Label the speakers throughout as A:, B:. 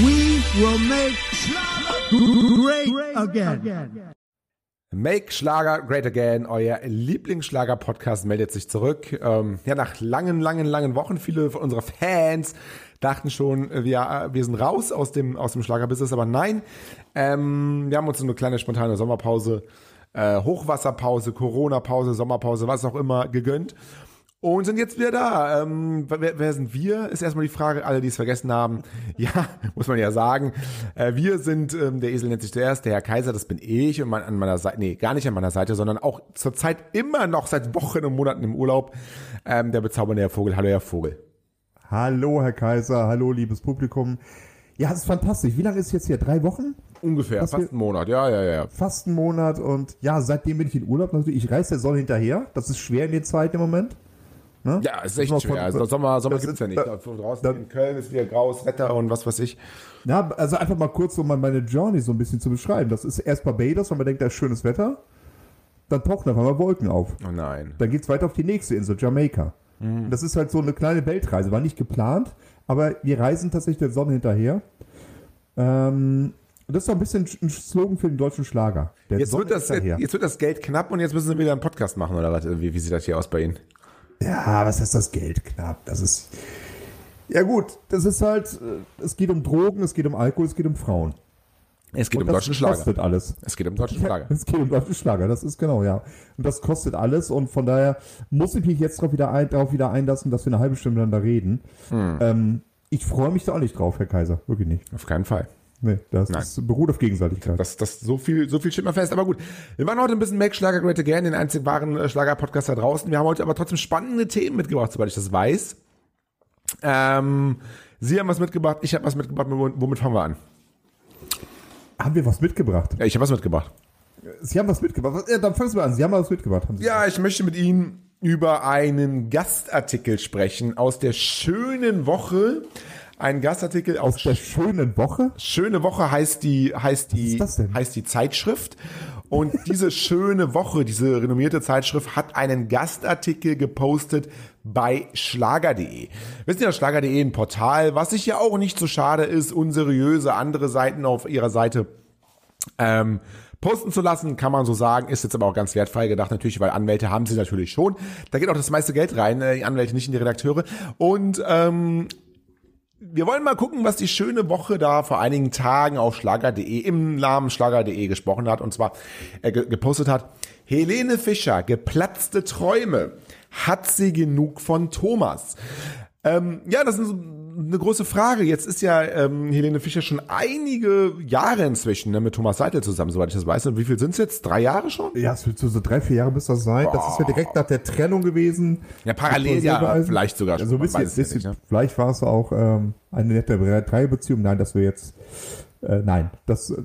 A: We will make great again.
B: Make Schlager Great Again, euer Lieblingsschlager-Podcast meldet sich zurück. Ähm, ja, nach langen, langen, langen Wochen. Viele von unserer Fans dachten schon, wir, wir sind raus aus dem, aus dem Schlagerbusiness, aber nein. Ähm, wir haben uns eine kleine spontane Sommerpause, äh, Hochwasserpause, Corona-Pause, Sommerpause, was auch immer gegönnt. Und sind jetzt wieder da. Ähm, wer, wer sind wir? Ist erstmal die Frage, alle, die es vergessen haben. Ja, muss man ja sagen. Äh, wir sind, ähm, der Esel nennt sich zuerst, der Herr Kaiser, das bin ich und mein, an meiner Seite, nee, gar nicht an meiner Seite, sondern auch zurzeit immer noch seit Wochen und Monaten im Urlaub, ähm, der bezaubernde Herr Vogel. Hallo, Herr Vogel.
C: Hallo, Herr Kaiser. Hallo, liebes Publikum. Ja, es ist fantastisch. Wie lange ist es jetzt hier? Drei Wochen?
B: Ungefähr, fast
C: wir-
B: einen Monat, ja, ja, ja.
C: Fast einen Monat und ja, seitdem bin ich in Urlaub natürlich. Ich reise der Sonne hinterher. Das ist schwer in den Zeiten im Moment. Ne?
B: Ja, es ist echt schwer. Also Sommer, Sommer gibt's
C: ist-
B: ja nicht.
C: da-
B: Draußen
C: da-
B: in Köln ist wieder graues Wetter und was weiß ich.
C: Ja, also einfach mal kurz, um mal meine Journey so ein bisschen zu beschreiben. Das ist erst Barbados, weil man denkt, da ist schönes Wetter. Dann tauchen auf einmal Wolken auf.
B: Oh nein.
C: Dann geht's weiter auf die nächste Insel, Jamaika.
B: Mhm.
C: Das ist halt so eine kleine Weltreise. War nicht geplant, aber wir reisen tatsächlich der Sonne hinterher. Ähm, das ist doch ein bisschen ein Slogan für den deutschen Schlager. Der
B: Jetzt
C: Sonne
B: wird, das, jetzt wird das Geld knapp und jetzt müssen sie wieder einen Podcast machen, oder was? Wie, wie sieht das hier aus bei Ihnen?
C: Ja, was heißt das Geld knapp? Das ist. Ja, gut, das ist halt. äh, Es geht um Drogen, es geht um Alkohol, es geht um Frauen.
B: Es geht
C: Und
B: um
C: das
B: deutschen Schlager.
C: kostet alles.
B: Es geht um deutschen Schlager.
C: Es geht um deutschen Schlager, das ist genau, ja. Und das kostet alles und von daher muss ich mich jetzt darauf wieder, ein, darauf wieder einlassen, dass wir eine halbe Stunde miteinander reden.
B: Hm.
C: Ähm, ich freue mich da auch nicht drauf, Herr Kaiser. Wirklich nicht.
B: Auf keinen Fall.
C: Nee, das
B: Nein.
C: ist, beruht auf Gegenseitigkeit.
B: Das, das, so viel, so viel steht mal fest. Aber gut. Wir machen heute ein bisschen Make Schlager Great Again, den einzig wahren äh, Schlager-Podcast da draußen. Wir haben heute aber trotzdem spannende Themen mitgebracht, soweit ich das weiß. Ähm, Sie haben was mitgebracht, ich habe was mitgebracht. Womit fangen wir an?
C: Haben wir was mitgebracht?
B: Ja, ich habe was mitgebracht.
C: Sie haben was mitgebracht. Ja, dann fangen Sie mal an. Sie haben was mitgebracht.
B: Ja, ich möchte mit Ihnen über einen Gastartikel sprechen aus der schönen Woche. Ein Gastartikel aus
C: aus der schönen Woche?
B: Schöne Woche heißt die, heißt die, heißt die Zeitschrift. Und diese schöne Woche, diese renommierte Zeitschrift hat einen Gastartikel gepostet bei schlager.de. Wissen Sie, ja, schlager.de ein Portal, was sich ja auch nicht so schade ist, unseriöse andere Seiten auf ihrer Seite ähm, posten zu lassen, kann man so sagen, ist jetzt aber auch ganz wertfrei gedacht, natürlich, weil Anwälte haben sie natürlich schon. Da geht auch das meiste Geld rein, äh, die Anwälte nicht in die Redakteure. Und ähm, wir wollen mal gucken, was die schöne Woche da vor einigen Tagen auf schlager.de im Namen schlager.de gesprochen hat und zwar äh, ge gepostet hat. Helene Fischer, geplatzte Träume. Hat sie genug von Thomas? Ähm, ja, das ist eine große Frage. Jetzt ist ja ähm, Helene Fischer schon einige Jahre inzwischen ne, mit Thomas Seitel zusammen, soweit ich das weiß. Und wie viel sind es jetzt? Drei Jahre schon?
C: Ja, es wird so, so drei, vier Jahre müsste das sein. Das ist ja direkt nach der Trennung gewesen.
B: Ja, parallel ja, vielleicht sogar
C: Also ein bisschen,
B: es ja
C: bisschen,
B: nicht, ne?
C: vielleicht war es auch ähm, eine nette Dreierbeziehung. Nein, dass wir jetzt, äh, nein, das, äh,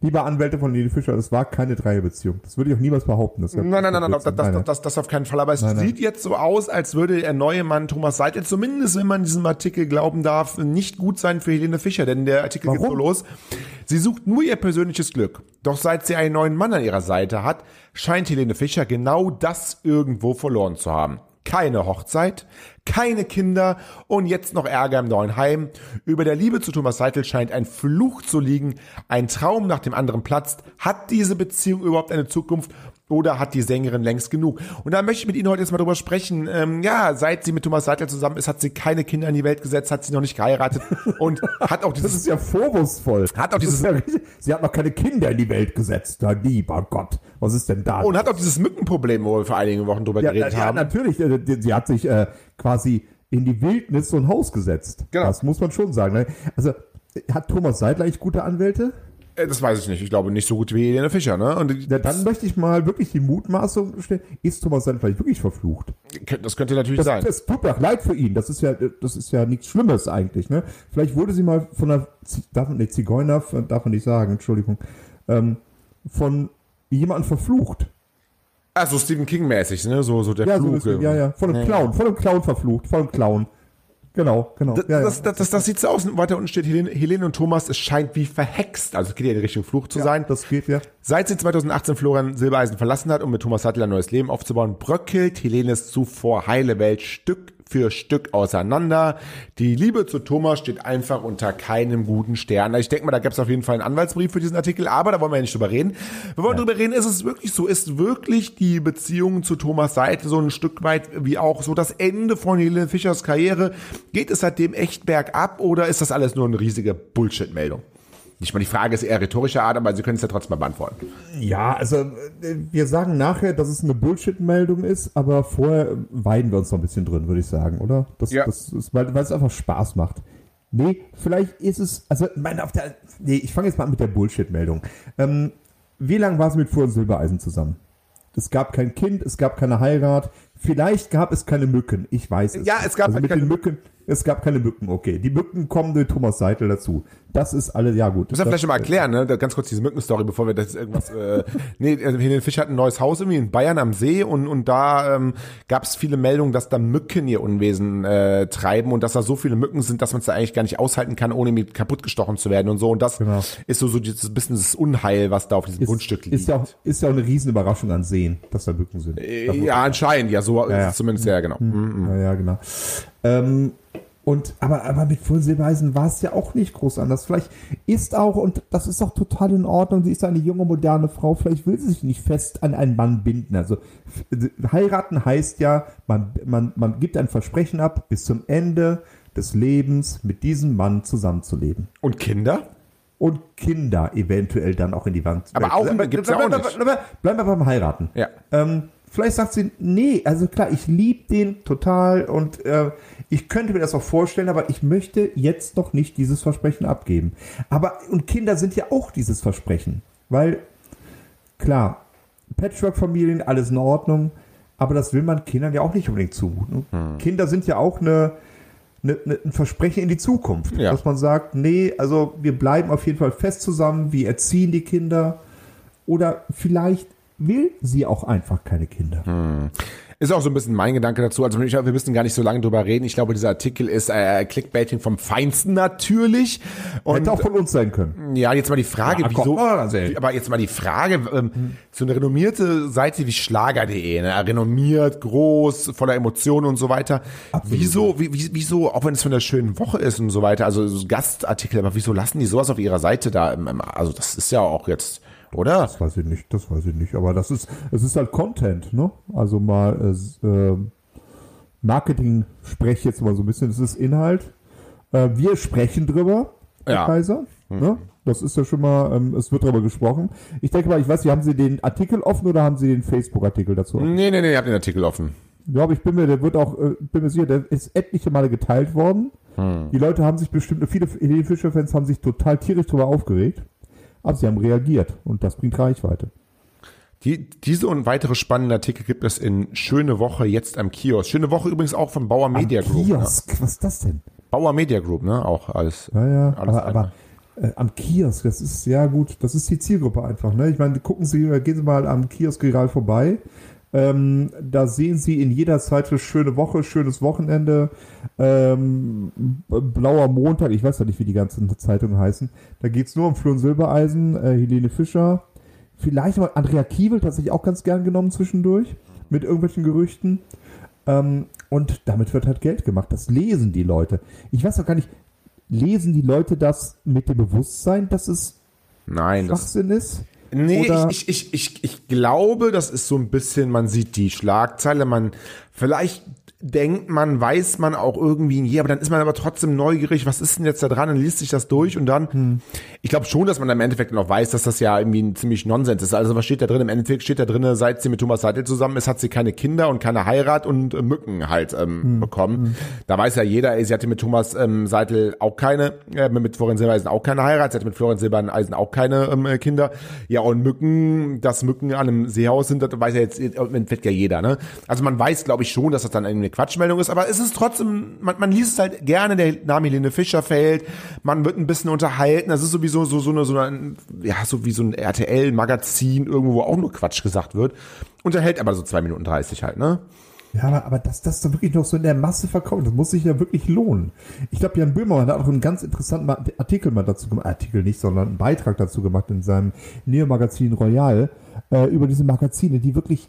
C: lieber Anwälte von Lili Fischer, das war keine Dreierbeziehung. Das würde ich auch niemals behaupten. Das
B: Nein, nein, nein, nein, das, das,
C: nein,
B: das, das, auf keinen Fall. Aber es
C: Nein, nein.
B: sieht jetzt so aus, als würde der neue Mann Thomas Seitel, zumindest wenn man diesem Artikel glauben darf, nicht gut sein für Helene Fischer. Denn der Artikel geht so
C: Warum?
B: los. Sie sucht nur ihr persönliches Glück. Doch seit sie einen neuen Mann an ihrer Seite hat, scheint Helene Fischer genau das irgendwo verloren zu haben. Keine Hochzeit, keine Kinder und jetzt noch Ärger im neuen Heim. Über der Liebe zu Thomas Seitel scheint ein Fluch zu liegen. Ein Traum nach dem anderen platzt. Hat diese Beziehung überhaupt eine Zukunft oder hat die Sängerin längst genug? Und da möchte ich mit Ihnen heute jetzt mal drüber sprechen. Ähm, ja, seit sie mit Thomas Seitel zusammen ist, hat sie keine Kinder in die Welt gesetzt, hat sie noch nicht geheiratet und hat auch
C: Das
B: dieses
C: ist ja vorwurfsvoll.
B: Hat auch
C: Das
B: dieses-
C: ja Sie hat noch keine Kinder in die Welt gesetzt. Na, lieber Gott. Was ist denn da?
B: und hat auch dieses Mückenproblem, wo wir vor einigen Wochen drüber
C: ja,
B: geredet
C: ja,
B: haben.
C: natürlich. äh, Sie hat sich äh, quasi in die Wildnis so ein Haus gesetzt.
B: Genau.
C: Das muss man schon sagen. Ne? Also, hat Thomas Seidler eigentlich gute Anwälte?
B: Äh, Das weiß ich nicht. Ich glaube nicht so gut wie Helene Fischer, ne? Und
C: Ja, dann möchte ich mal wirklich die Mutmaßung stellen, ist Thomas Sand vielleicht wirklich verflucht?
B: das könnte natürlich
C: Das,
B: sein.
C: das tut mir auch leid für ihn. Das ist ja, das ist ja nichts Schlimmes eigentlich. Ne? Vielleicht wurde sie mal von einer darf man, nee, Zigeuner, darf man nicht sagen, Entschuldigung, ähm, von jemandem verflucht.
B: Ah, so Stephen King-mäßig, ne? So, so der
C: Ja, so
B: Flug.
C: ist, ja, ja, von einem Clown, von einem Clown verflucht, von einem Clown. Genau, genau.
B: Das,
C: ja, ja.
B: das, das, das, das sieht so aus. Und weiter unten steht Helene, Helene und Thomas, es scheint wie verhext. Also es geht ja in Richtung Fluch zu sein.
C: das geht ja.
B: Seit sie 2018 Florian Silbereisen verlassen hat, um mit Thomas Sattler ein neues Leben aufzubauen, bröckelt Helenes zuvor heile Welt Stück für Stück auseinander. Die Liebe zu Thomas steht einfach unter keinem guten Stern. Ich denke mal, da gab es auf jeden Fall einen Anwaltsbrief für diesen Artikel, aber da wollen wir ja nicht drüber reden. Wir wollen drüber reden, ist es wirklich so? Ist wirklich die Beziehung zu Thomas Seite so ein Stück weit wie auch so das Ende von Helene Fischers Karriere? Geht es seitdem echt bergab oder ist das alles nur eine riesige Bullshit-Meldung? Nicht mal die Frage ist eher rhetorischer Art, aber Sie können es ja trotzdem mal beantworten.
C: Ja, also äh, wir sagen nachher, dass es eine Bullshit-Meldung ist, aber vorher weiden wir uns noch ein bisschen drin, würde ich sagen, oder? Das,
B: Ja.
C: das ist, weil, weil es einfach Spaß macht. Nee, vielleicht ist es, also meine, auf der, nee, ich fange jetzt mal an mit der Bullshit-Meldung. Ähm, wie lange war sie mit Fuhr und Silbereisen zusammen? Es gab kein Kind, es gab keine Heirat, vielleicht gab es keine Mücken, ich weiß es.
B: Ja, es gab
C: also
B: halt
C: mit
B: keine
C: den Mücken. Es gab keine Mücken, okay. Die Mücken kommen durch Thomas Seitel dazu. Das ist alles, ja gut.
B: Muss ja vielleicht schon mal erklären, ne? Ganz kurz diese Mückenstory, bevor wir das irgendwas. Äh, nee, also Helene Fisch hat ein neues Haus irgendwie in Bayern am See und, und da ähm, gab es viele Meldungen, dass da Mücken ihr Unwesen äh, treiben und dass da so viele Mücken sind, dass man es da eigentlich gar nicht aushalten kann, ohne mit kaputt gestochen zu werden und so. Und das
C: Genau.
B: ist so, so dieses bisschen das Unheil, was da auf diesem Grundstück liegt.
C: Ist ja, auch, ist ja auch eine Riesenüberraschung an Seen, dass da Mücken sind.
B: Äh, ja, anscheinend, ja, so ist
C: ja.
B: es zumindest, ja, genau. Mhm.
C: Ja, ja, genau. Ähm, und, aber, aber mit Full Silbereisen war es ja auch nicht groß anders. Vielleicht ist auch, und das ist auch total in Ordnung, sie ist eine junge, moderne Frau, vielleicht will sie sich nicht fest an einen Mann binden. Also heiraten heißt ja, man, man, man gibt ein Versprechen ab, bis zum Ende des Lebens mit diesem Mann zusammenzuleben.
B: Und Kinder?
C: Und Kinder eventuell dann auch in die Wand.
B: Aber auch gibt's ja auch nicht.
C: Bleiben wir beim Heiraten.
B: Ja.
C: Ähm, vielleicht sagt sie, nee, also klar, ich liebe den total und äh, ich könnte mir das auch vorstellen, aber ich möchte jetzt noch nicht dieses Versprechen abgeben. Aber, und Kinder sind ja auch dieses Versprechen, weil, klar, Patchwork-Familien, alles in Ordnung, aber das will man Kindern ja auch nicht unbedingt zumuten.
B: Hm.
C: Kinder sind ja auch eine, eine, eine, ein Versprechen in die Zukunft,
B: Ja.
C: dass man sagt, nee, also wir bleiben auf jeden Fall fest zusammen, wir erziehen die Kinder oder vielleicht will sie auch einfach keine Kinder.
B: Ist auch so ein bisschen mein Gedanke dazu. Also ich, wir müssen gar nicht so lange drüber reden. Ich glaube, dieser Artikel ist äh, Clickbaiting vom Feinsten natürlich. Und
C: Hätte auch von uns sein können.
B: Ja, jetzt mal die Frage,
C: Ja,
B: wieso, aber jetzt mal die Frage, ähm, so eine renommierte Seite wie Schlager.de, ne, renommiert, groß, voller Emotionen und so weiter. Wieso, wie, wie- wieso, auch wenn es von der schönen Woche ist und so weiter, also so Gastartikel, aber wieso lassen die sowas auf ihrer Seite da? im- im- Also das ist ja auch jetzt, oder?
C: Das weiß ich nicht, das weiß ich nicht. Aber das ist, es ist halt Content, ne? Also mal äh, ähm, Marketing spreche ich jetzt mal so ein bisschen. Es ist Inhalt. Äh, wir sprechen drüber,
B: Ja.
C: Kaiser. Ne? Das ist ja schon mal, ähm, es wird drüber gesprochen. Ich denke mal, ich weiß nicht, haben Sie den Artikel offen oder haben Sie den Facebook-Artikel dazu offen?
B: Nee, nee, nee, ihr habt den Artikel offen.
C: Ja, aber ich bin mir, der wird auch, äh, bin mir sicher, der ist etliche Male geteilt worden. Die Leute haben sich bestimmt, viele Helene Fischer-Fans haben sich total tierisch darüber aufgeregt. Aber sie haben reagiert und das bringt Reichweite.
B: Die, diese und weitere spannende Artikel gibt es in Schöne Woche jetzt am Kiosk. Schöne Woche übrigens auch von Bauer Media Group. Ne?
C: Kiosk, was ist das denn?
B: Bauer Media Group, ne? Auch alles.
C: Ja, ja,
B: alles
C: aber, aber äh, am Kiosk, das ist ja gut, das ist die Zielgruppe einfach. Ne? Ich meine, gucken Sie, gehen Sie mal am Kioskregal vorbei. Ähm, da sehen Sie in jeder Seite schöne Woche, schönes Wochenende, ähm, blauer Montag, ich weiß ja nicht, wie die ganzen Zeitungen heißen. Da geht's nur um Flo und Silbereisen, äh, Helene Fischer, vielleicht mal Andrea Kiewel, tatsächlich auch ganz gern genommen zwischendurch, mit irgendwelchen Gerüchten. Ähm, und damit wird halt Geld gemacht. Das lesen die Leute. Ich weiß auch gar nicht, lesen die Leute das mit dem Bewusstsein, dass es
B: Nein, das,
C: Schwachsinn ist?
B: Nee,
C: Oder-
B: ich, ich, ich, ich, ich glaube, das ist so ein bisschen, man sieht die Schlagzeile, man vielleicht denkt man, weiß man auch irgendwie, ja, aber dann ist man aber trotzdem neugierig, was ist denn jetzt da dran, dann liest sich das durch und dann, hm. ich glaube schon, dass man im Endeffekt noch weiß, dass das ja irgendwie ein ziemlich Nonsens ist. Also was steht da drin? Im Endeffekt steht da drin, seit sie mit Thomas Seidel zusammen ist, hat sie keine Kinder und keine Heirat und äh, Mücken halt ähm, hm. bekommen. Hm. Da weiß ja jeder, ey, sie hatte mit Thomas ähm, Seidel auch keine, äh, mit Florian Silbereisen auch keine Heirat, sie hatte mit Florian Silbereisen auch keine ähm, Kinder. Ja, und Mücken, dass Mücken an einem Seehaus sind, das weiß ja jetzt im Endeffekt ja jeder, ne? Also man weiß, glaube ich, schon, dass das dann irgendwie eine Quatschmeldung ist, aber es ist trotzdem, man, man liest es halt gerne, der Name Helene Fischer fällt, man wird ein bisschen unterhalten, das ist sowieso so, so eine, so eine, ja, so wie so ein RTL-Magazin irgendwo, wo auch nur Quatsch gesagt wird, unterhält aber so zwei Minuten dreißig halt, ne?
C: Ja, aber, aber dass das da wirklich noch so in der Masse verkauft, das muss sich ja wirklich lohnen. Ich glaube, Jan Böhmermann hat auch einen ganz interessanten Artikel mal dazu gemacht, Artikel nicht, sondern einen Beitrag dazu gemacht in seinem Neo-Magazin Royal, äh, über diese Magazine, die wirklich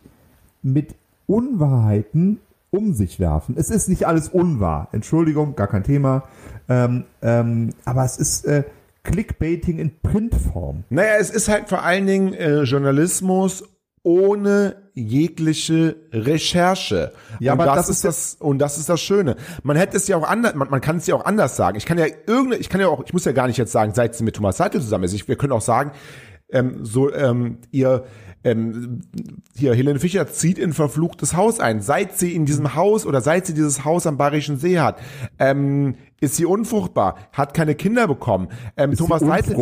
C: mit Unwahrheiten um sich werfen. Es ist nicht alles unwahr. Entschuldigung, gar kein Thema. Ähm, ähm, aber es ist äh, Clickbaiting in Printform.
B: Naja, es ist halt vor allen Dingen äh, Journalismus ohne jegliche Recherche. Ja, und aber das, das ist das und das ist das Schöne. Man hätte es ja auch anders, man, man kann es ja auch anders sagen. Ich kann ja irgende, ich kann ja auch, ich muss ja gar nicht jetzt sagen, seit sie mit Thomas Seidel zusammen ist. Ich, wir können auch sagen, ähm, so ähm, ihr ähm, hier, Helene Fischer zieht in verfluchtes Haus ein. Seit sie in diesem Haus oder seit sie dieses Haus am Bayerischen See hat, ähm, ist sie unfruchtbar, hat keine Kinder bekommen. Ähm, Thomas Seitel,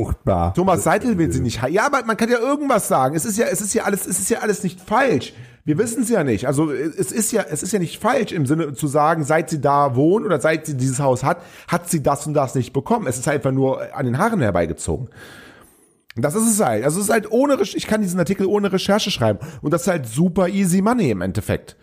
B: Thomas Seitel will sie nicht. Ja, aber man kann ja irgendwas sagen. Es ist ja, es ist ja alles, es ist ja alles nicht falsch. Wir wissen es ja nicht. Also es ist ja, es ist ja nicht falsch im Sinne zu sagen, seit sie da wohnt oder seit sie dieses Haus hat, hat sie das und das nicht bekommen. Es ist einfach nur an den Haaren herbeigezogen. Das ist es halt. Also es ist halt ohne, ich kann diesen Artikel ohne Recherche schreiben. Und das ist halt super easy money im Endeffekt.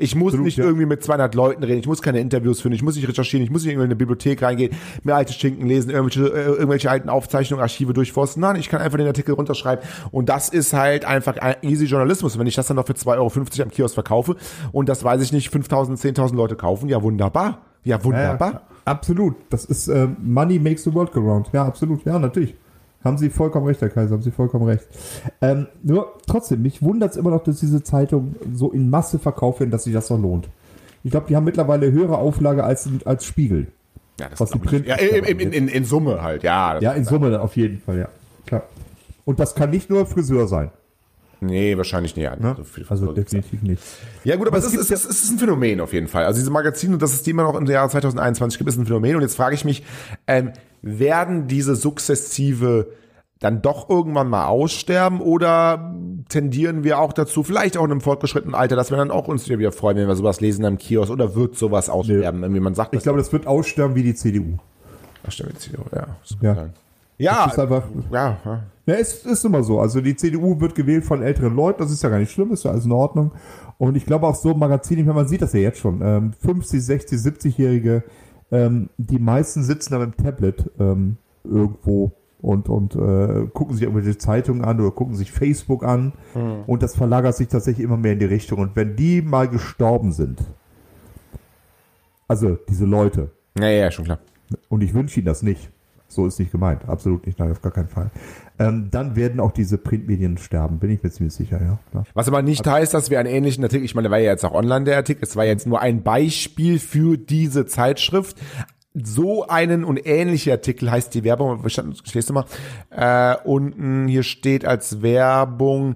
B: Ich muss Absolut, nicht ja. irgendwie mit 200 Leuten reden, ich muss keine Interviews führen, ich muss nicht recherchieren, ich muss nicht irgendwie in eine Bibliothek reingehen, mir alte Schinken lesen, irgendwelche, äh, irgendwelche alten Aufzeichnungen, Archive durchforsten. Nein, ich kann einfach den Artikel runterschreiben. Und das ist halt einfach easy Journalismus. Und wenn ich das dann noch für 2,50 Euro am Kiosk verkaufe und das weiß ich nicht, 5.000, 10.000 Leute kaufen, ja wunderbar. Ja, wunderbar. Ja,
C: absolut. Das ist äh, Money makes the world go round. Ja, absolut. Ja, natürlich. Haben Sie vollkommen recht, Herr Kaiser, haben Sie vollkommen recht. Ähm, nur trotzdem, mich wundert es immer noch, dass diese Zeitung so in Masse verkauft werden, dass sich das noch lohnt. Ich glaube, die haben mittlerweile höhere Auflage als, als Spiegel.
B: Ja, das was die Print ja, in, in, in, in, Summe halt, ja.
C: Ja, in Summe auf jeden Fall, ja. Klar. Und das kann nicht nur Friseur sein.
B: Nee, wahrscheinlich nicht.
C: Ne? also definitiv nicht.
B: Ja gut, aber, aber es, ist, es, ist, ein Phänomen auf jeden Fall. Also diese Magazine, das ist die immer noch im Jahr 2021 gibt, ist ein Phänomen. Und jetzt frage ich mich, ähm, werden diese sukzessive dann doch irgendwann mal aussterben oder tendieren wir auch dazu, vielleicht auch in einem fortgeschrittenen Alter, dass wir dann auch uns wieder freuen, wenn wir sowas lesen am Kiosk oder wird sowas aussterben, nee. wie man sagt.
C: Ich glaube, das wird aussterben wie die CDU.
B: Ach, stimmt, die CDU, ja.
C: Ja. Ja, ist einfach, ja, ja. Ja, es ist immer so. Also die CDU wird gewählt von älteren Leuten, das ist ja gar nicht schlimm, ist ja alles in Ordnung. Und ich glaube auch so Magazine, man sieht das ja jetzt schon, ähm, 50, 60, 70-Jährige, ähm, die meisten sitzen da mit dem Tablet ähm, irgendwo und, und äh, gucken sich irgendwelche Zeitungen an oder gucken sich Facebook an. Mhm. Und das verlagert sich tatsächlich immer mehr in die Richtung. Und wenn die mal gestorben sind, also diese Leute.
B: Ja, ja, schon klar.
C: Und ich wünsche ihnen das nicht. So ist nicht gemeint. Absolut nicht. Nein, auf gar keinen Fall. Ähm, dann werden auch diese Printmedien sterben. Bin ich mir ziemlich sicher, ja.
B: Klar. Was aber nicht also, heißt, dass wir einen ähnlichen Artikel, ich meine, der war ja jetzt auch online, der Artikel. Es war jetzt nur ein Beispiel für diese Zeitschrift so einen und ähnliche Artikel heißt die Werbung, stehst du mal, äh, unten hier steht als Werbung,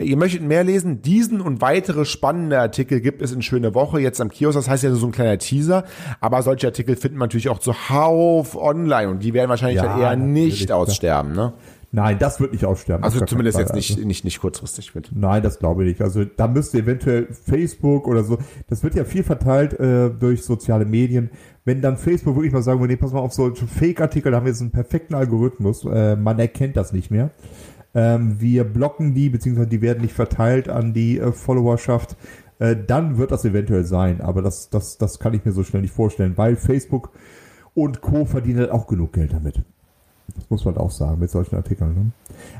B: Ihr möchtet mehr lesen? Diesen und weitere spannende Artikel gibt es in Schöne Woche jetzt am Kiosk. Das heißt ja so ein kleiner Teaser. Aber solche Artikel finden man natürlich auch zuhauf online und die werden wahrscheinlich ja, eher nicht aussterben, ne?
C: Nein, das wird nicht aussterben.
B: Also zumindest jetzt nicht, also. nicht, nicht kurzfristig. Mit.
C: Nein, das glaube ich nicht. Also da müsste eventuell Facebook oder so, das wird ja viel verteilt äh, durch soziale Medien. Wenn dann Facebook wirklich mal sagen würde, nee, pass mal auf, so Fake-Artikel, da haben wir jetzt einen perfekten Algorithmus, äh, man erkennt das nicht mehr. Ähm, wir blocken die, beziehungsweise die werden nicht verteilt an die äh, Followerschaft. Äh, dann wird das eventuell sein, aber das, das, das kann ich mir so schnell nicht vorstellen, weil Facebook und Co. verdienen halt auch genug Geld damit. Das muss man auch sagen mit solchen Artikeln. Ne?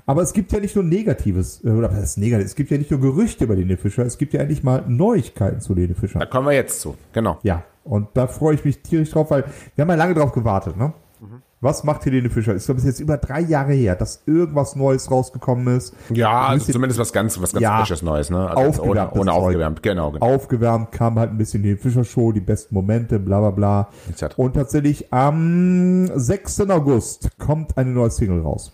C: Aber es gibt ja nicht nur Negatives, äh, oder was ist negativ? Es gibt ja nicht nur Gerüchte über Lene Fischer, es gibt ja endlich mal Neuigkeiten zu Lene Fischer.
B: Da kommen wir jetzt zu, genau.
C: Ja, und da freue ich mich tierisch drauf, weil wir haben ja lange drauf gewartet, ne? Mhm. Was macht Helene Fischer? Ich glaube, es ist jetzt über drei Jahre her, dass irgendwas Neues rausgekommen ist.
B: Ja, also zumindest was ganz, was ganz
C: Ja.
B: frisches Neues, ne? Also ohne, ohne aufgewärmt, genau, genau.
C: Aufgewärmt kam halt ein bisschen die Fischer Show, die besten Momente, bla bla bla.
B: Etc.
C: Und tatsächlich am 6. August kommt eine neue Single raus.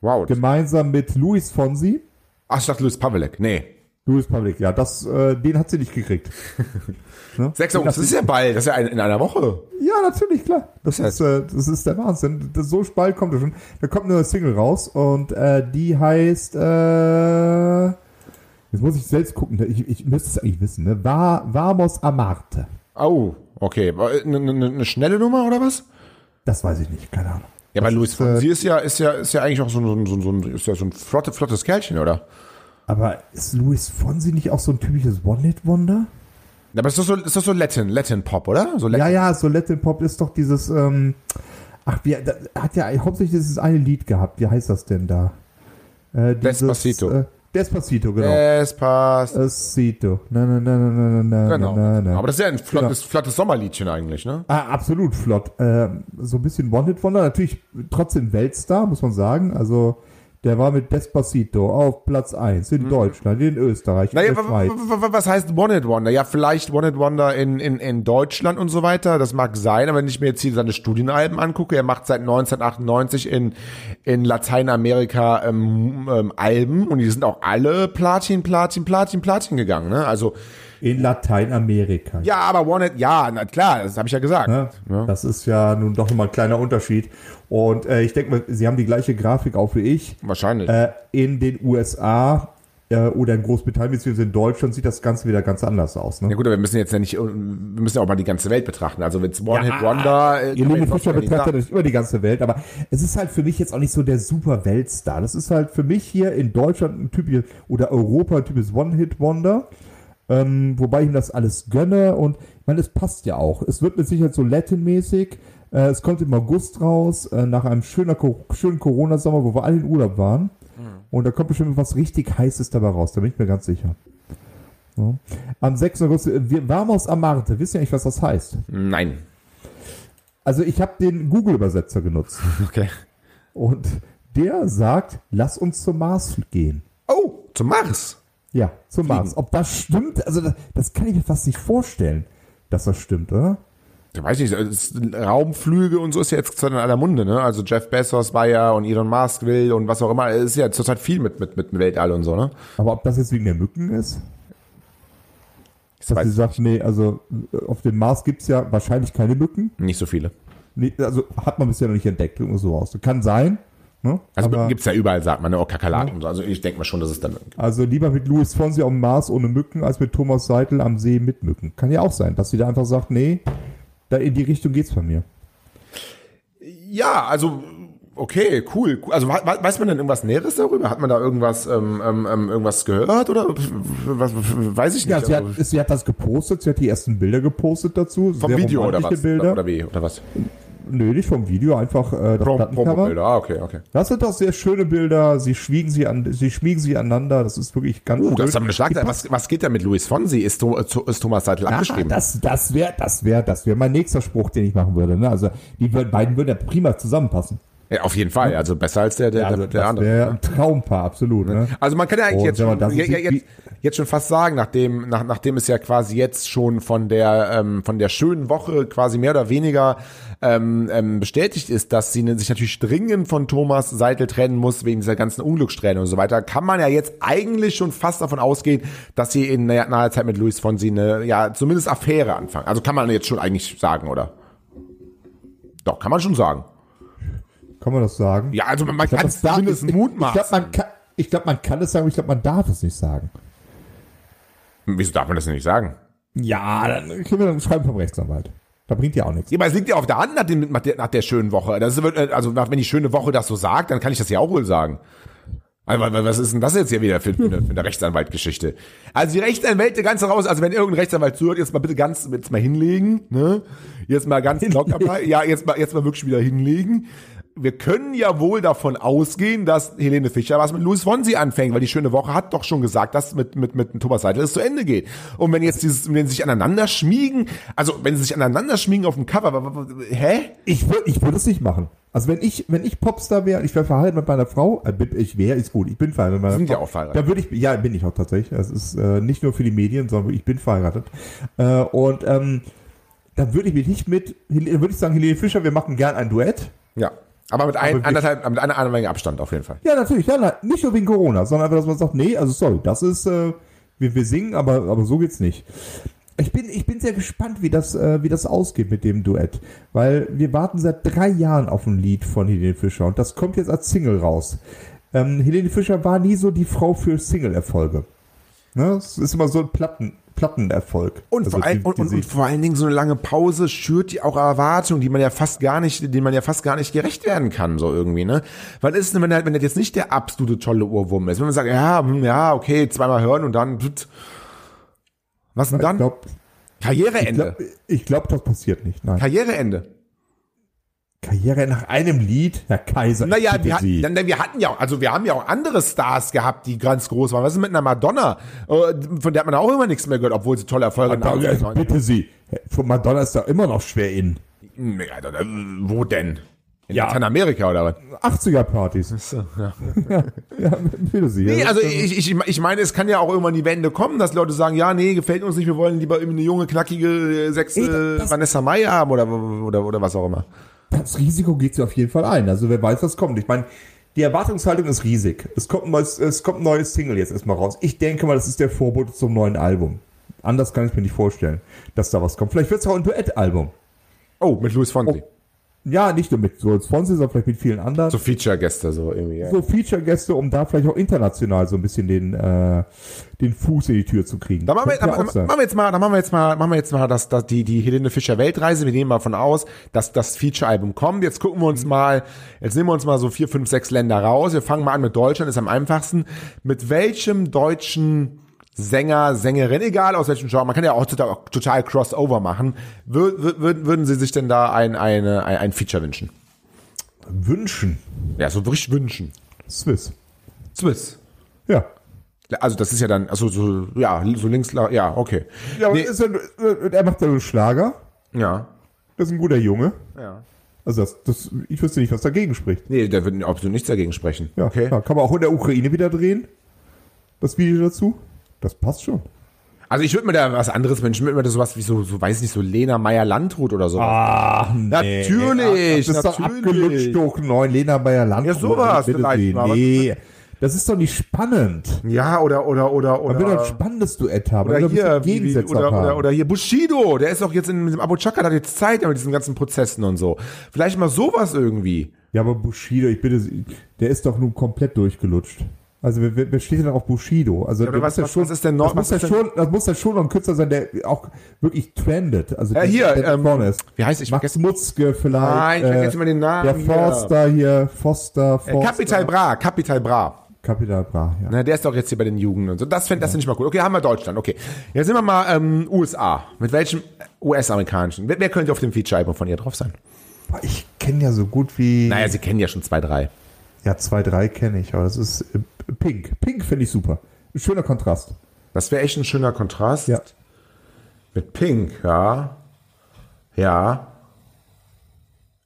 B: Wow.
C: Gemeinsam mit Luis Fonsi.
B: Ach, ich dachte Luis Pavelek. Nee.
C: Louis Public, ja, das, äh, den hat sie nicht gekriegt. Ne?
B: 6 August, das ist ja bald, das ist ja in einer Woche.
C: Ja, natürlich, klar. Das, ist, äh, das ist der Wahnsinn. Das, so bald kommt er schon. Da kommt eine Single raus und äh, die heißt, äh, jetzt muss ich selbst gucken, ich, ich müsste es eigentlich wissen, ne? Va, Vamos a Marte.
B: Oh, okay. Eine, eine, eine schnelle Nummer oder was?
C: Das weiß ich nicht, keine Ahnung.
B: Ja, weil Luis Fonsi ist ja, ist ja, ist ja eigentlich auch so ein, so ein, so ein, ist ja so ein flotte, flottes Kerlchen, oder?
C: Aber ist Louis Fonsi nicht auch so ein typisches One-Hit-Wonder?
B: Ja, Aber ist das so, ist das so Latin, Latin Pop, oder? So
C: Ja,
B: Latin.
C: ja, so Latin Pop ist doch dieses, ähm, ach, wie, da, hat ja hauptsächlich dieses eine Lied gehabt. Wie heißt das denn da? Äh, dieses,
B: Despacito.
C: Äh, Despacito, genau. Despacito. Na, na, na, na, na, na,
B: Genau.
C: na, na.
B: Aber das ist ja ein flottes, flottes Sommerliedchen eigentlich, ne?
C: Ah, absolut flott. Ähm, so ein bisschen One-Hit-Wonder. Natürlich trotzdem Weltstar, muss man sagen. Also, der war mit Despacito auf Platz 1 in Deutschland, in Österreich,
B: Mhm. Naja,
C: in der Schweiz.
B: wa- wa- was heißt One-Hit Wonder? Ja, vielleicht One-Hit Wonder in, in, in Deutschland und so weiter. Das mag sein, aber wenn ich mir jetzt hier seine Studienalben angucke, er macht seit 1998 in, in Lateinamerika ähm, ähm, Alben und die sind auch alle Platin, Platin, Platin, Platin gegangen. Ne? Also
C: In Lateinamerika.
B: ja, aber One-Hit, ja, na klar, das habe ich ja gesagt.
C: Ne? Das ist ja nun doch nochmal ein kleiner Unterschied. Und äh, ich denke mal, Sie haben die gleiche Grafik auch wie ich.
B: Wahrscheinlich.
C: Äh, in den USA äh, oder in Großbritannien bzw. in Deutschland sieht das Ganze wieder ganz anders aus.
B: ja
C: Ne?
B: gut, aber wir müssen jetzt ja nicht, wir müssen ja auch mal die ganze Welt betrachten. Also wenn es One-Hit Wonder, äh, kann man
C: Helene
B: jetzt
C: Fischer betrachtet natürlich immer die ganze Welt, aber es ist halt für mich jetzt auch nicht so der super Weltstar. Das ist halt für mich hier in Deutschland ein Typ oder Europa ein typisches One-Hit-Wonder. Ähm, wobei ich ihm das alles gönne und ich meine, es passt ja auch. Es wird mit Sicherheit so Latin-mäßig. Äh, es kommt im August raus, äh, nach einem schöner, schönen Corona-Sommer, wo wir alle in Urlaub waren. Und da kommt bestimmt was richtig Heißes dabei raus, da bin ich mir ganz sicher. Ja. Am 6. August, äh, wir Vamos a Marte. Wisst ihr eigentlich, was das heißt?
B: Nein.
C: Also ich habe den Google-Übersetzer genutzt.
B: Okay.
C: Und der sagt, lass uns zum Mars gehen.
B: Oh, zum Mars.
C: Ja, zum
B: Fliegen.
C: Mars. Ob das stimmt, also das, das kann ich mir fast nicht vorstellen, dass das stimmt, oder?
B: Ich weiß nicht, es- Raumflüge und so ist ja jetzt in aller Munde, ne? Also Jeff Bezos war ja und Elon Musk will und was auch immer. Es ist ja zurzeit viel mit, mit, mit Weltall und so, ne?
C: Aber ob das jetzt wegen der Mücken ist? Dass
B: weiß
C: sie sagt, nee, also auf dem Mars gibt's ja wahrscheinlich keine Mücken.
B: Nicht so viele.
C: Nee, also hat man bisher noch nicht entdeckt, irgendwo so aus. Kann sein. Ne?
B: Also Mücken gibt's ja überall, sagt man, ne? Auch Kakerlaken und so. Also ich denke mal schon, dass es dann Mücken gibt.
C: also lieber mit Louis Fonsi auf dem Mars ohne Mücken, als mit Thomas Seitel am See mit Mücken. Kann ja auch sein, dass sie da einfach sagt, nee, da in die Richtung geht's bei mir.
B: Ja, also okay, cool. Also we- we- weiß man denn irgendwas Näheres darüber? Hat man da irgendwas, ähm, ähm, ähm, irgendwas gehört oder was, weiß ich nicht.
C: Ja, sie hat,
B: also,
C: sie hat das gepostet, sie hat die ersten Bilder gepostet dazu.
B: vom Video oder was?
C: Bilder.
B: Oder wie? Oder was?
C: Nö, nicht vom Video, einfach äh, das
B: Prom-. Promo-Bilder. Ah, okay, okay.
C: Das sind doch sehr schöne Bilder. Sie schmiegen sie an, sie schmiegen sie aneinander. Das ist wirklich ganz
B: Uh, das ist aber eine Schlagzeile. Was, was geht da mit Luis Fonsi? Ist, ist Thomas Seitel
C: Ah,
B: abgeschrieben?
C: das, das wäre, das wäre, das wäre mein nächster Spruch, den ich machen würde. Ne? Also die beiden würden ja prima zusammenpassen.
B: Ja, auf jeden Fall. Also besser als der, der,
C: Also
B: der
C: das
B: andere.
C: wäre ein Traumpaar, absolut. Ne?
B: Also man kann ja eigentlich
C: Und
B: jetzt, schon, ja, ja, jetzt, jetzt schon fast sagen, nachdem, nach, nachdem es ja quasi jetzt schon von der, ähm, von der schönen Woche quasi mehr oder weniger ähm, ähm, bestätigt ist, dass sie sich natürlich dringend von Thomas Seitel trennen muss, wegen dieser ganzen Unglückssträhne und so weiter, kann man ja jetzt eigentlich schon fast davon ausgehen, dass sie in naher, naher Zeit mit Luis Fonsi eine, ja, zumindest Affäre anfangen. Also kann man jetzt schon eigentlich sagen, oder? Doch, kann man schon sagen.
C: Kann man das sagen?
B: Ja, also man, man
C: glaub,
B: kann
C: das
B: es zumindest
C: ich- Ich, ich
B: mutmaßen.
C: glaube, man, kann- ich glaub, man kann es sagen, aber ich glaube, man darf es nicht sagen.
B: Wieso darf man das denn nicht sagen?
C: Ja, dann kriegen wir ein Schreiben vom Rechtsanwalt. Da bringt ja auch nichts.
B: Ja, aber es liegt ja auf der Hand nach, dem, nach, der, nach der schönen Woche. Das wird, äh, also nach, wenn die schöne Woche das so sagt, dann kann ich das ja auch wohl sagen. Also, wa- was ist denn das jetzt hier wieder für, für, eine, Rechtsanwaltgeschichte? Also die Rechtsanwälte ganz raus, also wenn irgendein Rechtsanwalt zuhört, jetzt mal bitte ganz, jetzt mal hinlegen, ne? Jetzt mal ganz locker, mal, ja, jetzt mal, jetzt mal wirklich wieder hinlegen. Wir können ja wohl davon ausgehen, dass Helene Fischer was mit Louis Fonsi anfängt, weil die schöne Woche hat doch schon gesagt, dass mit, mit, mit Thomas Seidel es zu Ende geht. Und wenn jetzt dieses, wenn sie sich aneinander schmiegen, also wenn sie sich aneinander schmiegen auf dem Cover, hä?
C: Ich würde ich würde es nicht machen. Also wenn ich, wenn ich Popstar wäre ich wäre verheiratet mit meiner Frau, äh, ich wäre, ist gut, ich bin verheiratet mit meiner
B: Sind
C: Frau.
B: ja auch verheiratet.
C: Dann würde ich, ja, bin ich auch tatsächlich. Das ist äh, nicht nur für die Medien, sondern ich bin verheiratet. Äh, und ähm, dann würde ich mich nicht mit, dann würde ich sagen, Helene Fischer, wir machen gern ein Duett.
B: Ja. Aber mit ein,
C: Aber
B: anderthalb, mit einer, einer Menge Abstand auf jeden Fall.
C: Ja, natürlich, ja, nein, nicht nur wegen Corona, sondern einfach, dass man sagt, nee, also sorry, das ist, äh, wir, wir singen, aber, aber so geht's nicht. Ich bin, ich bin sehr gespannt, wie das, äh, wie das ausgeht mit dem Duett, weil wir warten seit drei Jahren auf ein Lied von Helene Fischer und das kommt jetzt als Single raus. Ähm, Helene Fischer war nie so die Frau für Single-Erfolge. Ne? Es ist immer so ein Platten, Plattenerfolg.
B: Und,
C: Also
B: vor ein,
C: die-
B: und, und, und vor allen Dingen so eine lange Pause schürt die auch Erwartungen, die man ja fast gar nicht, denen man ja fast gar nicht gerecht werden kann, so irgendwie, ne? Weil ist denn, wenn er, wenn er jetzt nicht der absolute tolle Ohrwurm ist, wenn man sagt, ja, hm, ja, okay, zweimal hören und dann, was denn
C: ich
B: dann?
C: glaube,
B: Karriereende.
C: ich glaub, das passiert nicht. Nein.
B: Karriereende.
C: Karriere nach einem Lied, Herr Kaiser.
B: Naja, wir, dann, wir hatten ja auch, also wir haben ja auch andere Stars gehabt, die ganz groß waren. Was ist mit einer Madonna? Äh, Von der hat man auch immer nichts mehr gehört, obwohl sie tolle Erfolge
C: Madonna,
B: hatten.
C: also bitte Sie. Von Madonna ist da immer noch schwer in.
B: Nee, Alter, äh, Wo denn? In
C: Ja.
B: Lateinamerika oder was?
C: 80er-Partys.
B: So, ja.
C: Ja, ja, bitte Sie.
B: Nee, also ich, ich, ich meine, es kann ja auch irgendwann die Wende kommen, dass Leute sagen, ja, nee, gefällt uns nicht, wir wollen lieber eine junge, knackige, äh, sechs
C: Ey, das-
B: Vanessa Mai haben oder, oder, oder was auch immer.
C: Das Risiko geht sie auf jeden Fall ein. Also wer weiß, was kommt. Ich meine, die Erwartungshaltung ist riesig. Es kommt ein neues, es kommt ein neues Single jetzt erstmal raus. Ich denke mal, das ist der Vorbote zum neuen Album. Anders kann ich mir nicht vorstellen, dass da was kommt. Vielleicht wird es auch ein Duettalbum.
B: Oh, mit Luis Fonsi.
C: Ja, nicht nur mit Solz Fonsi, sondern vielleicht mit vielen anderen.
B: So Feature-Gäste, so irgendwie. Ja.
C: so Feature-Gäste, um da vielleicht auch international so ein bisschen den, äh, den Fuß in die Tür zu kriegen.
B: Da machen wir, da,
C: ja
B: machen wir jetzt mal, da machen wir jetzt mal, machen wir jetzt mal das, das, die, die Helene Fischer Weltreise. Wir nehmen mal von aus, dass das Feature-Album kommt. Jetzt gucken wir uns mal, jetzt nehmen wir uns mal so vier, fünf, sechs Länder raus. Wir fangen mal an mit Deutschland, ist am einfachsten. Mit welchem deutschen Sänger, Sängerin, egal aus welchem Genre, man kann ja auch total, total Crossover machen. Wür, wür, würden würden Sie sich denn da ein, eine, ein, ein Feature wünschen?
C: Wünschen.
B: Ja, so wirklich wünschen.
C: Swiss.
B: Swiss.
C: Ja.
B: Also das ist ja dann, also so, ja, so links, ja, okay.
C: Ja, aber
B: Nee.
C: er, äh, er macht ja einen Schlager.
B: Ja.
C: Das ist ein guter Junge.
B: Ja.
C: Also das, das, ich wüsste nicht, was dagegen spricht.
B: Nee, der wird absolut nichts dagegen sprechen.
C: Ja,
B: okay.
C: klar. Kann man auch in der Ukraine wieder drehen? Das Video dazu? Das passt schon.
B: Also ich würde mir da was anderes wünschen, würde mir da sowas wie so, so weiß nicht, so Lena Meyer-Landrut oder so.
C: Ah,
B: Natürlich,
C: Das ist doch abgelutscht durch neun Lena Bayer Land.
B: Ja, sowas
C: Bitte
B: vielleicht
C: Sie.
B: mal.
C: Nee, das ist doch nicht spannend.
B: Ja, oder, oder, oder,
C: Man will doch ein
B: oder.
C: spannendes Duett haben.
B: Oder hier, wie, wie, oder,
C: haben.
B: oder, oder hier Bushido, der ist auch jetzt in diesem Abu Chaka, der hat jetzt Zeit mit diesen ganzen Prozessen und so. Vielleicht mal sowas irgendwie.
C: Ja, aber Bushido, ich bitte Sie, der ist doch nun komplett durchgelutscht. Also wer, wer wer steht denn auf Bushido? Also der
B: was-
C: ja
B: was-
C: schon,
B: was ist denn noch-
C: das muss ja schon, das muss ja schon noch ein Künstler sein, der auch wirklich trendet. Also
B: Ja,
C: der,
B: hier,
C: der
B: ähm,
C: vorne ist.
B: wie heißt ich
C: Max Mutzke vielleicht.
B: Nein, ich vergesse immer den Namen
C: Der. Forster hier, Foster,
B: Äh,
C: Forster.
B: Capital Bra, Capital Bra.
C: Capital Bra, ja.
B: Na, der ist doch jetzt hier bei den Jugend und so. Das finde das find ich mal gut. Okay, haben wir Deutschland. Okay. Jetzt sind wir mal ähm, USA. Mit welchem US-amerikanischen? Wer, wer könnte auf dem Feature-Album von ihr drauf sein?
C: Ich kenne ja so gut wie.
B: Naja, Sie kennen ja schon zwei, drei.
C: Ja, zwei, drei kenne ich, aber das ist äh, Pink. Pink finde ich super. Ein schöner Kontrast.
B: Das wäre echt ein schöner Kontrast.
C: Ja.
B: Mit Pink, ja. Ja.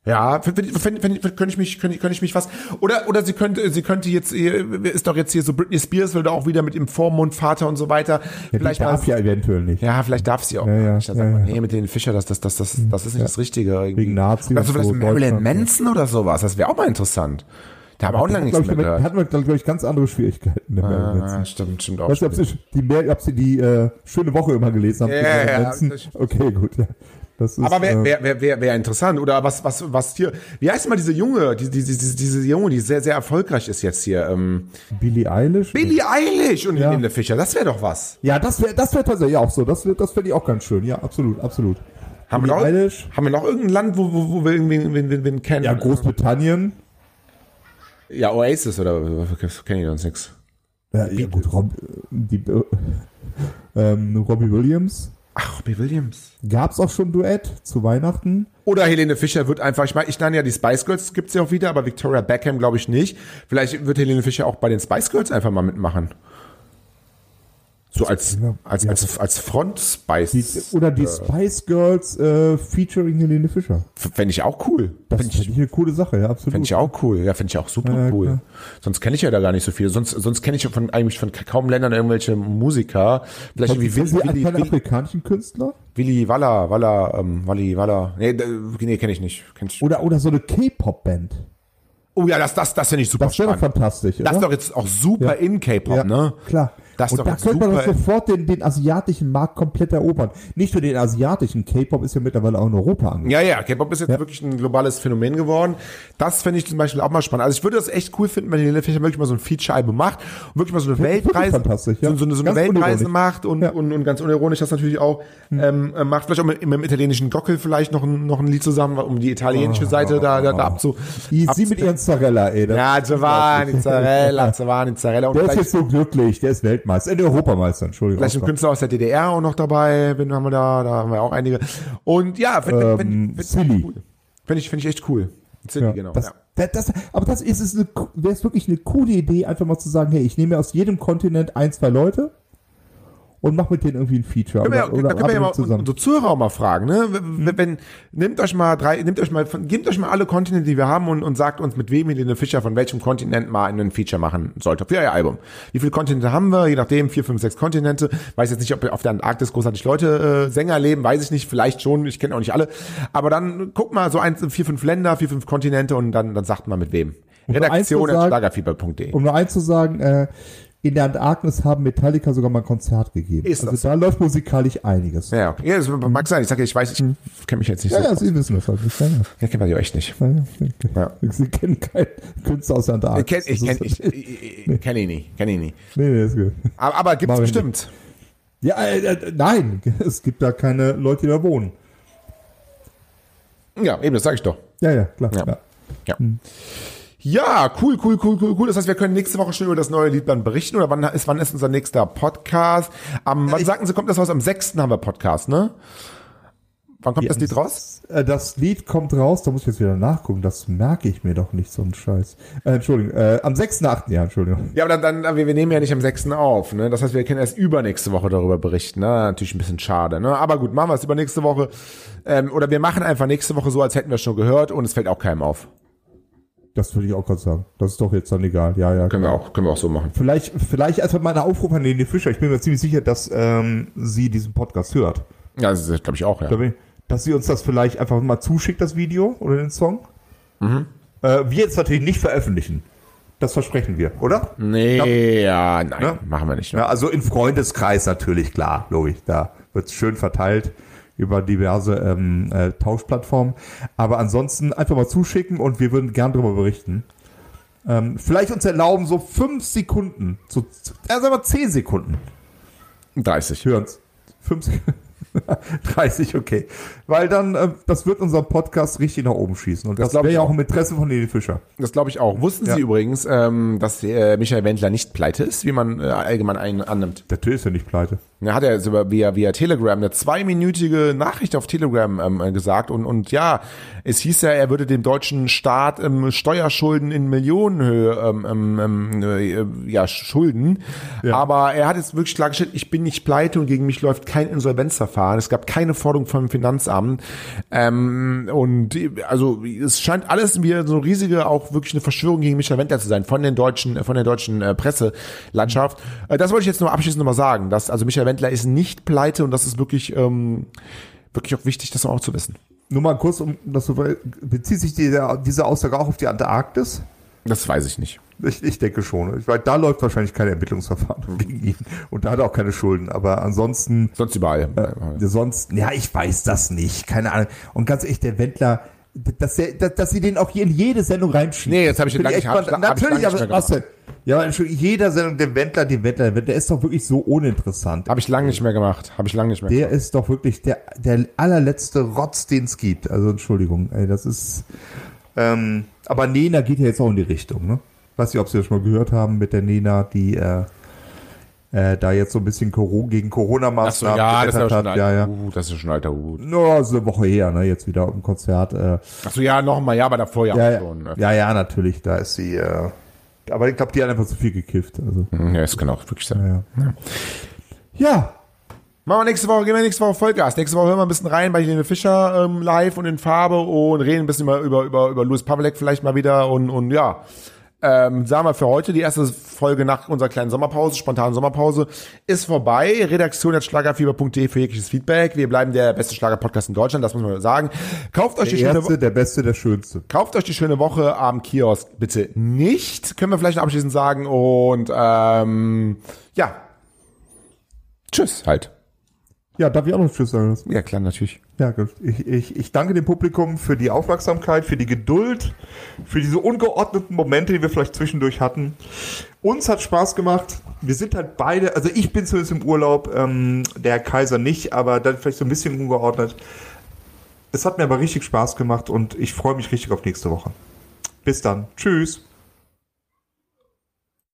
B: Ja, könnte ich mich, könnte, könnte ich mich was, oder, oder sie könnte, sie könnte jetzt, ihr- ist doch jetzt hier so Britney Spears, will da auch wieder mit dem Vormund, Vater und so weiter.
C: Ja,
B: vielleicht
C: darf
B: mal,
C: ja eventuell nicht.
B: ja, vielleicht darf sie auch.
C: Ja, ja,
B: nicht. Dann
C: ja,
B: man, nee, mit den Fischer, das, das, das, das, das ist nicht das Richtige. Irgendwie.
C: Wegen Nazis
B: Oder so
C: und
B: vielleicht
C: so,
B: Marilyn. Manson oder sowas, das wäre auch mal interessant. Da haben wir auch lange nichts
C: ich,
B: mehr gehört.
C: hatten wir, glaube ich, ganz andere Schwierigkeiten. Manson.
B: Ah, stimmt, stimmt auch.
C: Weißt du, ob Sie die, mehr, ob Sie die äh, schöne Woche immer gelesen haben?
B: Ja, ja, das-
C: okay, gut. Ja. Das ist,
B: Aber wäre
C: äh,
B: wär, wär, wär, wär interessant. Oder was, was, was hier, wie heißt mal diese Junge, die, die, die, diese, Junge, die sehr, sehr erfolgreich ist jetzt hier? Ähm,
C: Billie Eilish?
B: Billie Eilish und
C: Ja.
B: Helene Fischer, das wäre doch was.
C: Ja, das wäre das wär tatsächlich auch so. Das, wär- das fände ich auch ganz schön. Ja, absolut, absolut.
B: Haben wir, noch,
C: Eilish?
B: haben wir noch irgendein Land, wo, wo, wo wir irgendwen wen, wen, wen kennen?
C: Ja, Großbritannien.
B: Ja, Oasis oder kennen die uns nix.
C: Ja, ja gut, Rob, die, äh, ähm, Robbie Williams.
B: Ach, Robbie Williams.
C: Gab's auch schon Duett zu Weihnachten?
B: Oder Helene Fischer wird einfach, ich meine, ich nenne ja die Spice Girls, gibt's ja auch wieder, aber Victoria Beckham glaube ich nicht. Vielleicht wird Helene Fischer auch bei den Spice Girls einfach mal mitmachen. So als,
C: Ja,
B: als,
C: ja.
B: als, als Front Spice.
C: Die, oder die Spice Girls äh, featuring Helene Fischer.
B: Fände ich auch cool.
C: Das
B: Fände
C: finde
B: ich,
C: ich eine coole Sache, ja, absolut.
B: fänd ich auch cool. Ja, finde ich auch super
C: Ja,
B: cool.
C: klar.
B: Sonst kenne ich ja da gar nicht so viel. Sonst, sonst kenne ich von, eigentlich von kaum Ländern irgendwelche Musiker. Vielleicht wie
C: Kennen Sie
B: Willi,
C: keine
B: Willi,
C: afrikanischen Künstler?
B: Willi Walla, Walla, ähm, Walli, Walla. Nee, nee kenne ich nicht. Kenn ich.
C: Oder, oder so eine K-Pop-Band.
B: Oh ja, das, das, das finde ich super
C: Das wäre doch
B: spannend.
C: fantastisch,
B: Das ist
C: oder?
B: doch jetzt auch super
C: Ja.
B: in K-Pop,
C: ja,
B: ne?
C: Klar.
B: Das
C: und da könnte man doch sofort den, den asiatischen Markt komplett erobern. Nicht nur den asiatischen, K-Pop ist ja mittlerweile auch in Europa angekommen.
B: Ja, ja, K-Pop ist jetzt wirklich ein globales Phänomen geworden. Das fände ich zum Beispiel auch mal spannend. Also ich würde das echt cool finden, wenn Helene Fischer wirklich mal so ein Feature-Album macht und wirklich mal so eine Weltreise,
C: ja.
B: so, eine, so eine Weltreise
C: unironisch.
B: macht und,
C: Ja.
B: Und, und ganz unironisch das natürlich auch ähm, äh, macht. Vielleicht auch mit, mit dem italienischen Gockel vielleicht noch ein, noch ein Lied zusammen, um die italienische Seite da, da, da abzu...
C: Die,
B: abzu
C: sie mit ihren Zarella, ey.
B: ja, Giovanni Zarella, Giovanni Zarella und
C: Der ist jetzt so glücklich, der ist Weltmeister, äh, Europameister, Entschuldigung.
B: vielleicht ein. Künstler aus der DDR auch noch dabei, wenn haben wir da, da haben wir auch einige. Und ja, finde
C: Ähm,
B: find, find,
C: Silly.
B: cool. Find ich, finde ich echt cool. Silly,
C: Ja,
B: genau.
C: das,
B: ja.
C: das, das, aber das ist es, wäre es wirklich eine coole Idee, einfach mal zu sagen, hey, ich nehme aus jedem Kontinent ein, zwei Leute und mach mit denen irgendwie ein Feature.
B: Können wir, ja-
C: oder, oder
B: da können wir ja mal
C: zusammen.
B: unsere Zuhörer auch mal fragen, ne? Wenn, wenn, nehmt euch mal drei, nehmt euch mal, von- gebt euch mal alle Kontinente, die wir haben und, und sagt uns, mit wem Helene Fischer von welchem Kontinent mal einen Feature machen sollte für ihr Album. Wie viele Kontinente haben wir? Je nachdem, vier, fünf, sechs Kontinente. Weiß jetzt nicht, ob auf der Antarktis großartig Leute, äh, Sänger leben, weiß ich nicht, vielleicht schon, ich kenne auch nicht alle. Aber dann guckt mal so eins, vier, fünf Länder, vier, fünf Kontinente und dann, dann sagt mal mit wem.
C: Um
B: Redaktion at
C: sagen-
B: schlagerfieber.de.
C: Um nur eins zu sagen, äh, in der Antarktis haben Metallica sogar mal ein Konzert gegeben.
B: Ist
C: also
B: das
C: da läuft musikalisch einiges. Ja,
B: okay. ja, das mag sein. Ich sage, ich weiß, ich kenne mich jetzt nicht
C: ja,
B: so.
C: ja Sie wissen das halt nicht. Ja, ja.
B: Ja, kennt man die echt nicht.
C: Ja. Sie kennen keinen Künstler aus der
B: Ich
C: Antarktis.
B: kenne ich,
C: Das
B: kenn, ich, ich, ich, kenn ihn nie, kenn ihn nie.
C: Nee, nee, ist gut.
B: Aber, aber
C: Machen wir
B: bestimmt.
C: Ja, äh, äh, nein, es gibt da keine Leute, die da wohnen.
B: Ja, eben, das sage ich doch.
C: Ja, ja, klar.
B: Ja.
C: Ja.
B: Ja. Ja, cool, cool, cool, cool, cool. Das heißt, wir können nächste Woche schon über das neue Lied dann berichten. Oder wann ist, wann ist unser nächster Podcast? Am, wann sagten Sie, kommt das raus? Am 6. haben wir Podcast, ne? Wann kommt das Lied raus?
C: Äh, Das Lied kommt raus, da muss ich jetzt wieder nachgucken, das merke ich mir doch nicht, so ein Scheiß. Äh, Entschuldigung, äh, am 6.8., ja, Entschuldigung.
B: Ja, aber dann, dann wir, wir nehmen ja nicht am 6. auf, ne? Das heißt, wir können erst übernächste Woche darüber berichten, ne? Natürlich ein bisschen schade, ne? Aber gut, machen wir es übernächste Woche. Ähm, oder wir machen einfach nächste Woche so, als hätten wir es schon gehört und es fällt auch keinem auf.
C: Das würde ich auch gerade sagen. Das ist doch jetzt dann egal. Ja, ja.
B: Können wir auch, können wir auch so machen.
C: Vielleicht, vielleicht einfach mal eine Aufruf an Lene Fischer. Ich bin mir ziemlich sicher, dass ähm, sie diesen Podcast hört.
B: Ja, das glaube ich auch, ja.
C: Dass sie uns das vielleicht einfach mal zuschickt, das Video oder den Song.
B: Mhm.
C: Äh, wir jetzt natürlich nicht veröffentlichen. Das versprechen wir, oder?
B: Nee, ja, nein,
C: Ne?
B: machen wir nicht. Ne?
C: Ja, also im Freundeskreis natürlich, klar, logisch. Da wird es schön verteilt über diverse ähm, äh, Tauschplattformen. Aber ansonsten einfach mal zuschicken und wir würden gern darüber berichten. Ähm, vielleicht uns erlauben, so fünf Sekunden, so, äh, sagen wir zehn Sekunden
B: 30.
C: hören's. Fünf Sekunden. 30, okay. Weil dann, äh, das wird unseren Podcast richtig nach oben schießen. Und
B: Das
C: das, wäre
B: ich
C: ja auch
B: auch.
C: im Interesse von Lili Fischer.
B: Das glaube ich auch. Wussten
C: Ja.
B: Sie übrigens, ähm, dass äh, Michael Wendler nicht pleite ist, wie man äh, allgemein einen annimmt?
C: Der Tür ist ja nicht pleite.
B: Er hat ja über- via, via Telegram eine zweiminütige Nachricht auf Telegram ähm, äh, gesagt und, und ja, es hieß ja, er würde dem deutschen Staat ähm, Steuerschulden in Millionenhöhe ähm, ähm, ähm, äh, ja, schulden.
C: Ja.
B: Aber er hat jetzt wirklich klargestellt, ich bin nicht pleite und gegen mich läuft kein Insolvenzverfahren. Es gab keine Forderung vom Finanzamt. Ähm, und also es scheint alles wie so eine riesige, auch wirklich eine Verschwörung gegen Michael Wendler zu sein von den deutschen, von der deutschen äh, Presselandschaft. Äh, das wollte ich jetzt nur abschließend nochmal sagen, dass also Michael Wendler ist nicht pleite und das ist wirklich, ähm, wirklich auch wichtig, das auch zu wissen.
C: Nur mal kurz, um das zu bezieht sich diese, diese Aussage auch auf die Antarktis?
B: Das weiß ich nicht.
C: Ich, ich denke schon. Ich weiß, da läuft wahrscheinlich kein Ermittlungsverfahren gegen ihn. Und da hat er auch keine Schulden. Aber ansonsten,
B: Sonst überall.
C: äh, sonst, ja, ich weiß das nicht. Keine Ahnung. Und ganz ehrlich, der Wendler, dass, der, dass, dass sie den auch hier in jede Sendung reinschieben.
B: Nee, jetzt habe ich den lange
C: echt
B: hab ich-
C: spannend.
B: hab ich
C: Natürlich,
B: nicht
C: aber
B: mehr
C: was denn? Ja, aber Entschuldigung, jeder Sendung, der Wendler, die Wendler, der ist doch wirklich so uninteressant.
B: Habe ich lange nicht mehr gemacht. Habe ich lange nicht mehr
C: Der ist doch wirklich der, der allerletzte Rotz, den es gibt. Also Entschuldigung, ey, das ist. Ähm, aber Nena geht ja jetzt auch in die Richtung, ne? Weiß nicht, ob Sie das schon mal gehört haben mit der Nena, die äh, äh, da jetzt so ein bisschen Coro gegen
B: Ach so,
C: Corona-Maßnahmen
B: ja, das ist ja schon
C: hat.
B: ein
C: Ja, ja.
B: alter Hut. Das ist schon alter Hut.
C: Nur so eine Woche her, ne? Jetzt wieder auf dem Konzert. Äh,
B: Ach so, ja, nochmal, ja, aber davor ja,
C: ja,
B: auch
C: ja,
B: schon. ne?
C: ja, ja, natürlich. Da ist sie. Äh, aber ich glaube, die hat einfach zu viel gekifft. Also,
B: Ja, das kann auch wirklich sein.
C: ja. ja.
B: Machen wir nächste Woche, gehen wir nächste Woche Vollgas. Nächste Woche hören wir ein bisschen rein bei Helene Fischer ähm, live und in Farbe und reden ein bisschen über, über, über, über Louis Pavlek vielleicht mal wieder und, und ja. Ähm, sagen wir für heute, die erste Folge nach unserer kleinen Sommerpause, spontanen Sommerpause, ist vorbei. Redaktion at schlagerfieber.de für jegliches Feedback. Wir bleiben der beste Schlager-Podcast in Deutschland, das muss man sagen. Kauft euch die
C: Der
B: schöne
C: erste, der beste, der schönste.
B: Kauft euch die schöne Woche am Kiosk bitte nicht, können wir vielleicht abschließend sagen. Und ähm, ja, tschüss halt.
C: Ja, darf ich auch noch Tschüss sagen?
B: Ja klar, natürlich.
C: Ja, gut. Ich, ich, ich danke dem Publikum für die Aufmerksamkeit, für die Geduld, für diese ungeordneten Momente, die wir vielleicht zwischendurch hatten. Uns hat Spaß gemacht. Wir sind halt beide, also ich bin zumindest im Urlaub, ähm, der Kaiser nicht, aber dann vielleicht so ein bisschen ungeordnet. Es hat mir aber richtig Spaß gemacht und ich freue mich richtig auf nächste Woche. Bis dann. Tschüss.